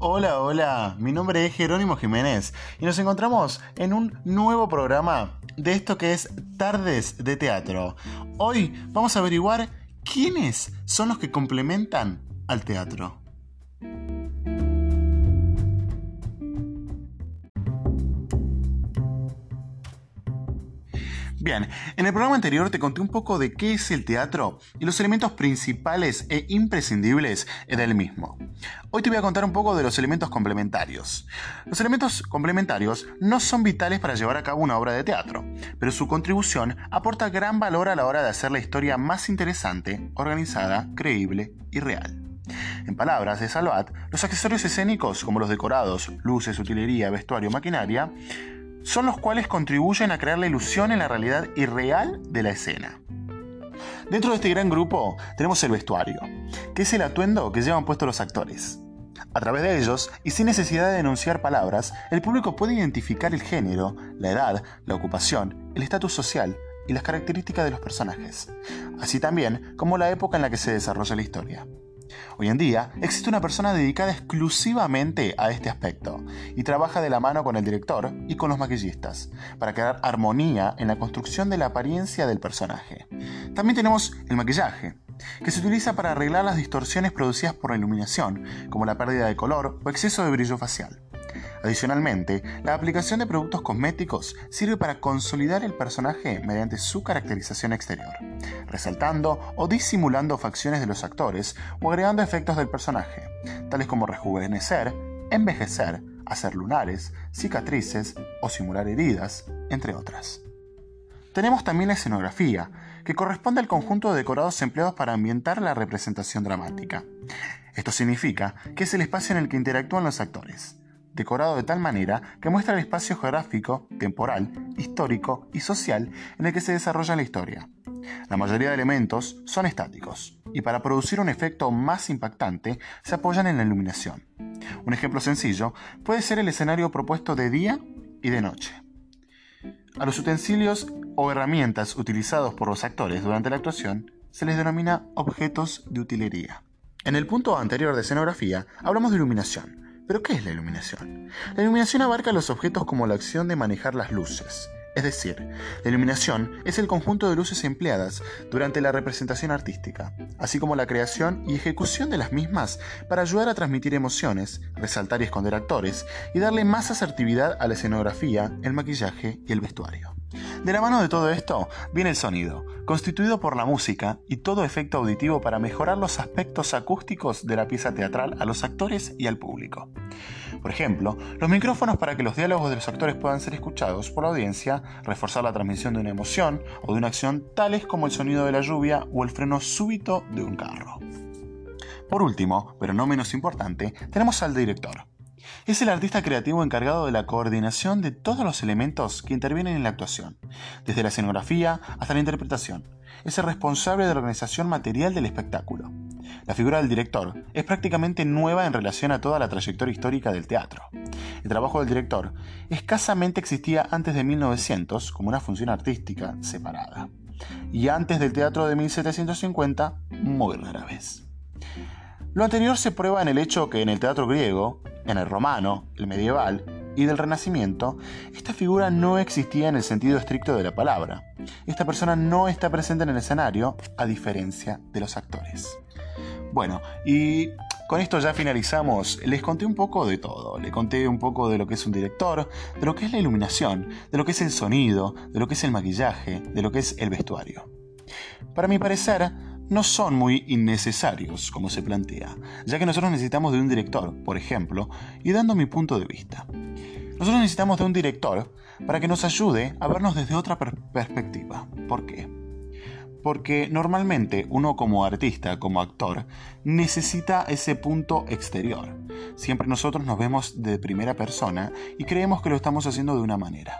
Hola, hola, mi nombre es Jerónimo Jiménez y nos encontramos en un nuevo programa de esto que es Tardes de Teatro. Hoy vamos a averiguar quiénes son los que complementan al teatro. Bien, en el programa anterior te conté un poco de qué es el teatro y los elementos principales e imprescindibles del mismo. Hoy te voy a contar un poco de los elementos complementarios. Los elementos complementarios no son vitales para llevar a cabo una obra de teatro, pero su contribución aporta gran valor a la hora de hacer la historia más interesante, organizada, creíble y real. En palabras de Salvat, los accesorios escénicos como los decorados, luces, utilería, vestuario, maquinaria, son los cuales contribuyen a crear la ilusión en la realidad irreal de la escena. Dentro de este gran grupo tenemos el vestuario, que es el atuendo que llevan puestos los actores. A través de ellos, y sin necesidad de enunciar palabras, el público puede identificar el género, la edad, la ocupación, el estatus social y las características de los personajes, así también como la época en la que se desarrolla la historia. Hoy en día existe una persona dedicada exclusivamente a este aspecto y trabaja de la mano con el director y con los maquillistas para crear armonía en la construcción de la apariencia del personaje. También tenemos el maquillaje, que se utiliza para arreglar las distorsiones producidas por la iluminación, como la pérdida de color o exceso de brillo facial. Adicionalmente, la aplicación de productos cosméticos sirve para consolidar el personaje mediante su caracterización exterior, resaltando o disimulando facciones de los actores o agregando efectos del personaje, tales como rejuvenecer, envejecer, hacer lunares, cicatrices o simular heridas, entre otras. Tenemos también la escenografía, que corresponde al conjunto de decorados empleados para ambientar la representación dramática. Esto significa que es el espacio en el que interactúan los actores decorado de tal manera que muestra el espacio geográfico, temporal, histórico y social en el que se desarrolla la historia. La mayoría de elementos son estáticos y para producir un efecto más impactante se apoyan en la iluminación. Un ejemplo sencillo puede ser el escenario propuesto de día y de noche. A los utensilios o herramientas utilizados por los actores durante la actuación se les denomina objetos de utilería. En el punto anterior de escenografía hablamos de iluminación, pero ¿qué es la iluminación? La iluminación abarca los objetos como la acción de manejar las luces. Es decir, la iluminación es el conjunto de luces empleadas durante la representación artística, así como la creación y ejecución de las mismas para ayudar a transmitir emociones, resaltar y esconder actores y darle más asertividad a la escenografía, el maquillaje y el vestuario. De la mano de todo esto viene el sonido, constituido por la música y todo efecto auditivo para mejorar los aspectos acústicos de la pieza teatral a los actores y al público. Por ejemplo, los micrófonos para que los diálogos de los actores puedan ser escuchados por la audiencia, reforzar la transmisión de una emoción o de una acción tales como el sonido de la lluvia o el freno súbito de un carro. Por último, pero no menos importante, tenemos al director es el artista creativo encargado de la coordinación de todos los elementos que intervienen en la actuación, desde la escenografía hasta la interpretación. Es el responsable de la organización material del espectáculo. La figura del director es prácticamente nueva en relación a toda la trayectoria histórica del teatro. El trabajo del director escasamente existía antes de 1900 como una función artística separada, y antes del teatro de 1750 muy rara vez. Lo anterior se prueba en el hecho que en el teatro griego, en el romano, el medieval y del Renacimiento, esta figura no existía en el sentido estricto de la palabra. Esta persona no está presente en el escenario, a diferencia de los actores. Bueno, y con esto ya finalizamos. Les conté un poco de todo. Les conté un poco de lo que es un director, de lo que es la iluminación, de lo que es el sonido, de lo que es el maquillaje, de lo que es el vestuario. Para mi parecer, no son muy innecesarios, como se plantea, ya que nosotros necesitamos de un director, por ejemplo, y dando mi punto de vista. Nosotros necesitamos de un director para que nos ayude a vernos desde otra perspectiva. ¿Por qué? Porque normalmente uno como artista, como actor, necesita ese punto exterior. Siempre nosotros nos vemos de primera persona y creemos que lo estamos haciendo de una manera.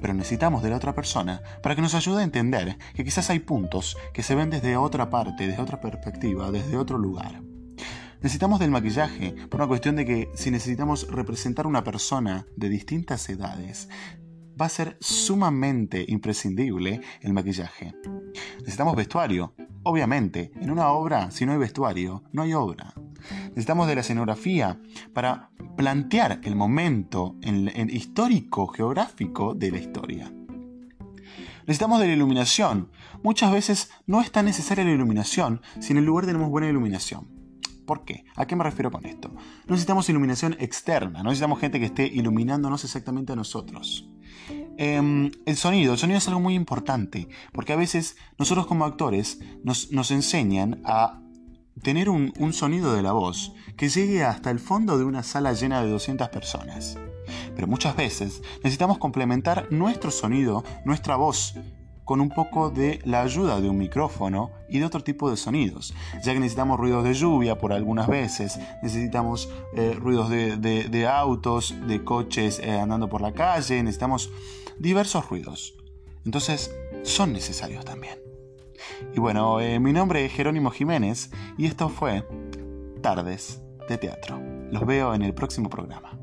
Pero necesitamos de la otra persona para que nos ayude a entender que quizás hay puntos que se ven desde otra parte, desde otra perspectiva, desde otro lugar. Necesitamos del maquillaje por una cuestión de que si necesitamos representar una persona de distintas edades, va a ser sumamente imprescindible el maquillaje. Necesitamos vestuario. Obviamente, en una obra, si no hay vestuario, no hay obra. necesitamos de la escenografía para plantear el momento histórico, geográfico de la historia. Necesitamos de la iluminación. Muchas veces no es tan necesaria la iluminación si en el lugar tenemos buena iluminación. ¿Por qué? ¿A qué me refiero con esto? No necesitamos iluminación externa, no necesitamos gente que esté iluminándonos exactamente a nosotros. Em, el sonido, el sonido es algo muy importante, porque a veces nosotros como actores nos, nos enseñan a tener un, un, sonido de la voz que llegue hasta el fondo de una sala llena de 200 personas. Pero muchas veces necesitamos complementar nuestro sonido, nuestra voz, con un poco de la ayuda de un micrófono y de otro tipo de sonidos, ya que necesitamos ruidos de lluvia por algunas veces, necesitamos eh, ruidos de, autos, de coches eh, andando por la calle, necesitamos diversos ruidos. Entonces, son necesarios también. Y bueno, eh, mi nombre es Jerónimo Jiménez y esto fue Tardes de Teatro. Los veo en el próximo programa.